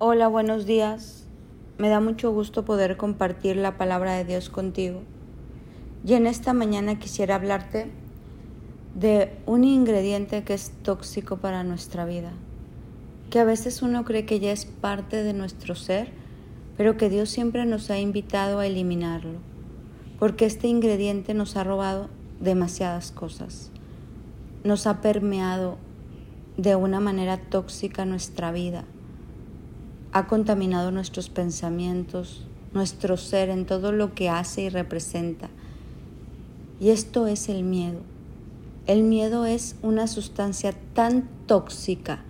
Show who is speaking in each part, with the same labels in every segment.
Speaker 1: Hola, buenos días. Me da mucho gusto poder compartir la palabra de Dios contigo. Y en esta mañana quisiera hablarte de un ingrediente que es tóxico para nuestra vida, que a veces uno cree que ya es parte de nuestro ser, pero que Dios siempre nos ha invitado a eliminarlo, porque este ingrediente nos ha robado demasiadas cosas, nos ha permeado de una manera tóxica nuestra vida ha contaminado nuestros pensamientos, nuestro ser en todo lo que hace y representa. Y esto es el miedo. El miedo es una sustancia tan tóxica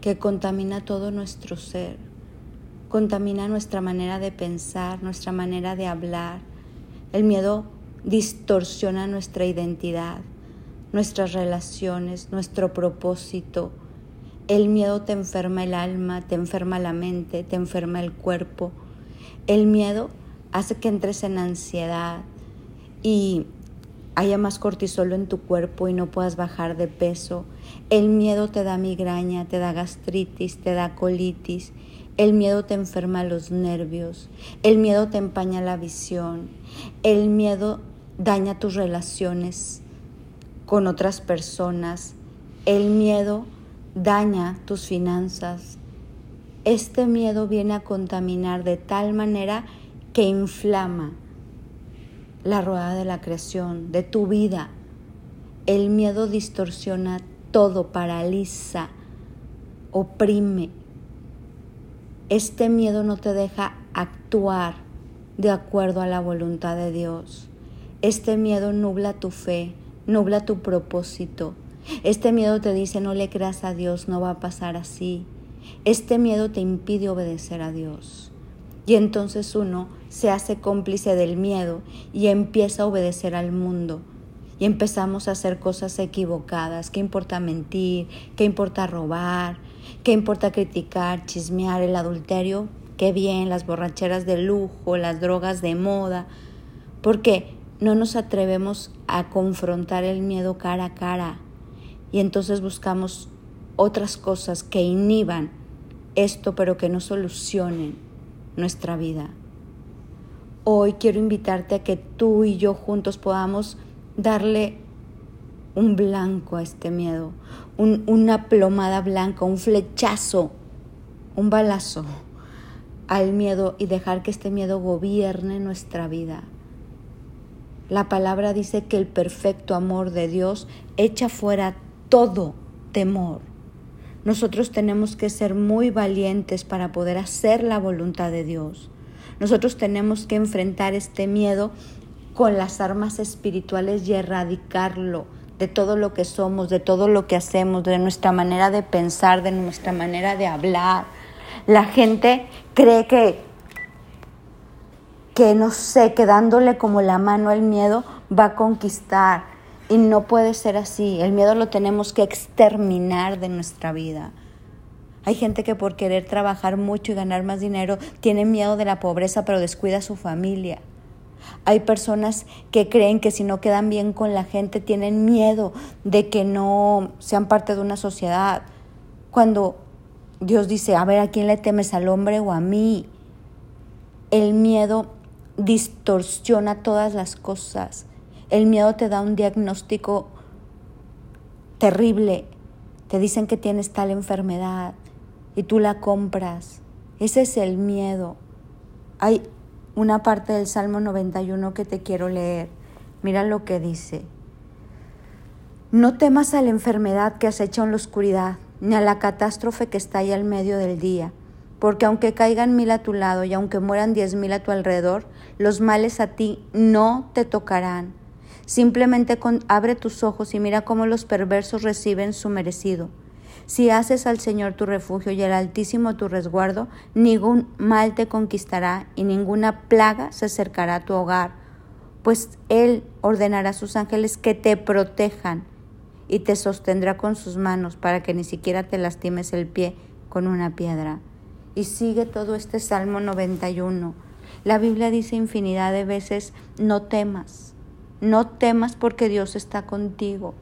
Speaker 1: que contamina todo nuestro ser, contamina nuestra manera de pensar, nuestra manera de hablar. El miedo distorsiona nuestra identidad, nuestras relaciones, nuestro propósito, el miedo te enferma el alma, te enferma la mente, te enferma el cuerpo. El miedo hace que entres en ansiedad y haya más cortisol en tu cuerpo y no puedas bajar de peso. El miedo te da migraña, te da gastritis, te da colitis. El miedo te enferma los nervios. El miedo te empaña la visión. El miedo daña tus relaciones con otras personas. El miedo daña tus finanzas. Este miedo viene a contaminar de tal manera que inflama la rueda de la creación, de tu vida. El miedo distorsiona todo, paraliza, oprime. Este miedo no te deja actuar de acuerdo a la voluntad de Dios. Este miedo nubla tu fe, nubla tu propósito, este miedo te dice no le creas a Dios, no va a pasar así. Este miedo te impide obedecer a Dios. Y entonces uno se hace cómplice del miedo y empieza a obedecer al mundo. Y empezamos a hacer cosas equivocadas. ¿Qué importa mentir? ¿Qué importa robar? ¿Qué importa criticar, chismear el adulterio? Qué bien, las borracheras de lujo, las drogas de moda. Porque no nos atrevemos a confrontar el miedo cara a cara y entonces buscamos otras cosas que inhiban esto, pero que no solucionen nuestra vida. Hoy quiero invitarte a que tú y yo juntos podamos darle un blanco a este miedo, una plomada blanca, un flechazo, un balazo al miedo y dejar que este miedo gobierne nuestra vida. La palabra dice que el perfecto amor de Dios echa fuera todo temor. Nosotros tenemos que ser muy valientes para poder hacer la voluntad de Dios. Nosotros tenemos que enfrentar este miedo con las armas espirituales y erradicarlo de todo lo que somos, de todo lo que hacemos, de nuestra manera de pensar, de nuestra manera de hablar. La gente cree que, que no sé, que dándole como la mano al miedo va a conquistar y no puede ser así. El miedo lo tenemos que exterminar de nuestra vida. Hay gente que por querer trabajar mucho y ganar más dinero tiene miedo de la pobreza pero descuida a su familia. Hay personas que creen que si no quedan bien con la gente tienen miedo de que no sean parte de una sociedad. Cuando Dios dice, a ver, ¿a quién le temes al hombre o a mí? El miedo distorsiona todas las cosas. El miedo te da un diagnóstico terrible. Te dicen que tienes tal enfermedad y tú la compras. Ese es el miedo. Hay una parte del Salmo 91 que te quiero leer. Mira lo que dice. No temas a la enfermedad que has hecho en la oscuridad, ni a la catástrofe que está ahí al medio del día, porque aunque caigan mil a tu lado y aunque mueran diez mil a tu alrededor, los males a ti no te tocarán. Simplemente abre tus ojos y mira cómo los perversos reciben su merecido. Si haces al Señor tu refugio y al Altísimo tu resguardo, ningún mal te conquistará y ninguna plaga se acercará a tu hogar, pues Él ordenará a sus ángeles que te protejan y te sostendrá con sus manos para que ni siquiera te lastimes el pie con una piedra. Y sigue todo este Salmo 91. La Biblia dice infinidad de veces, no temas, no temas porque Dios está contigo.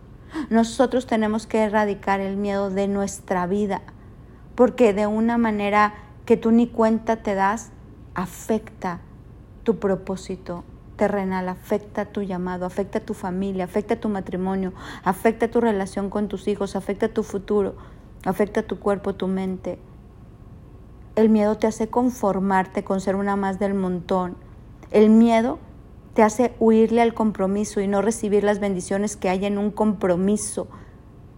Speaker 1: Nosotros tenemos que erradicar el miedo de nuestra vida, porque de una manera que tú ni cuenta te das, afecta tu propósito terrenal, afecta tu llamado, afecta tu familia, afecta tu matrimonio, afecta tu relación con tus hijos, afecta tu futuro, afecta tu cuerpo, tu mente. El miedo te hace conformarte con ser una más del montón. El miedo te hace huirle al compromiso y no recibir las bendiciones que hay en un compromiso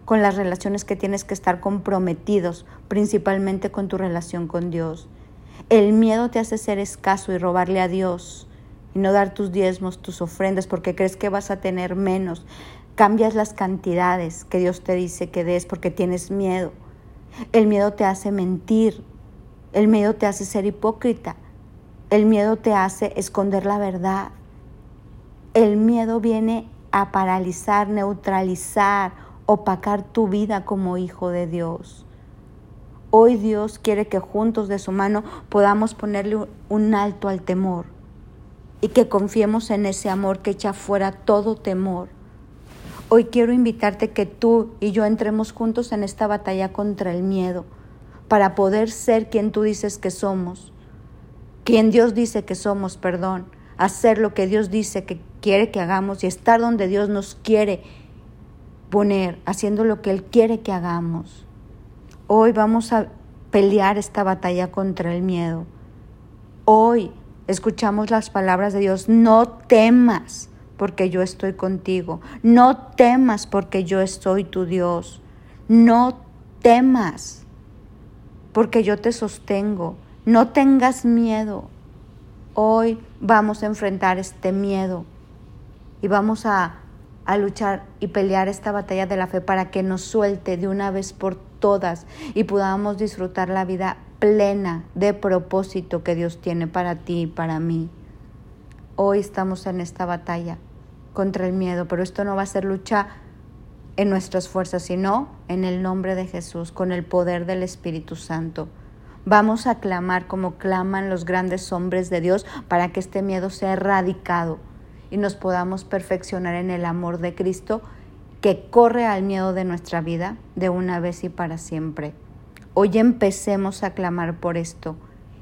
Speaker 1: con las relaciones que tienes que estar comprometidos, principalmente con tu relación con Dios. El miedo te hace ser escaso y robarle a Dios y no dar tus diezmos, tus ofrendas, porque crees que vas a tener menos. Cambias las cantidades que Dios te dice que des porque tienes miedo. El miedo te hace mentir. El miedo te hace ser hipócrita. El miedo te hace esconder la verdad. El miedo viene a paralizar, neutralizar, opacar tu vida como hijo de Dios. Hoy Dios quiere que juntos de su mano podamos ponerle un alto al temor y que confiemos en ese amor que echa fuera todo temor. Hoy quiero invitarte que tú y yo entremos juntos en esta batalla contra el miedo para poder ser quien tú dices que somos, quien Dios dice que somos, perdón, hacer lo que Dios dice que quiere que hagamos y estar donde Dios nos quiere poner, haciendo lo que Él quiere que hagamos. Hoy vamos a pelear esta batalla contra el miedo. Hoy escuchamos las palabras de Dios, no temas porque yo estoy contigo, no temas porque yo soy tu Dios, no temas porque yo te sostengo, no tengas miedo. Hoy vamos a enfrentar este miedo y vamos a, a luchar y pelear esta batalla de la fe para que nos suelte de una vez por todas y podamos disfrutar la vida plena de propósito que Dios tiene para ti y para mí. Hoy estamos en esta batalla contra el miedo, pero esto no va a ser lucha en nuestras fuerzas, sino en el nombre de Jesús, con el poder del Espíritu Santo. Vamos a clamar como claman los grandes hombres de Dios para que este miedo sea erradicado y nos podamos perfeccionar en el amor de Cristo que corre al miedo de nuestra vida de una vez y para siempre. Hoy empecemos a clamar por esto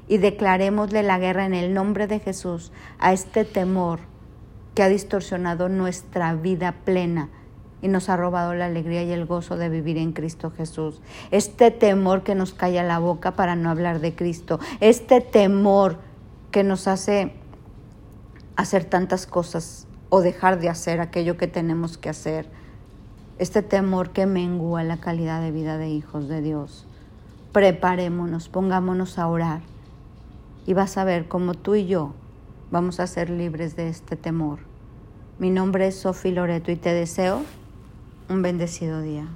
Speaker 1: y declarémosle la guerra en el nombre de Jesús a este temor que ha distorsionado nuestra vida plena y nos ha robado la alegría y el gozo de vivir en Cristo Jesús. Este temor que nos calla la boca para no hablar de Cristo. Este temor que nos hace hacer tantas cosas o dejar de hacer aquello que tenemos que hacer este temor que mengua la calidad de vida de hijos de Dios. Preparémonos, pongámonos a orar y vas a ver cómo tú y yo vamos a ser libres de este temor. Mi nombre es Sofi Loreto y te deseo un bendecido día.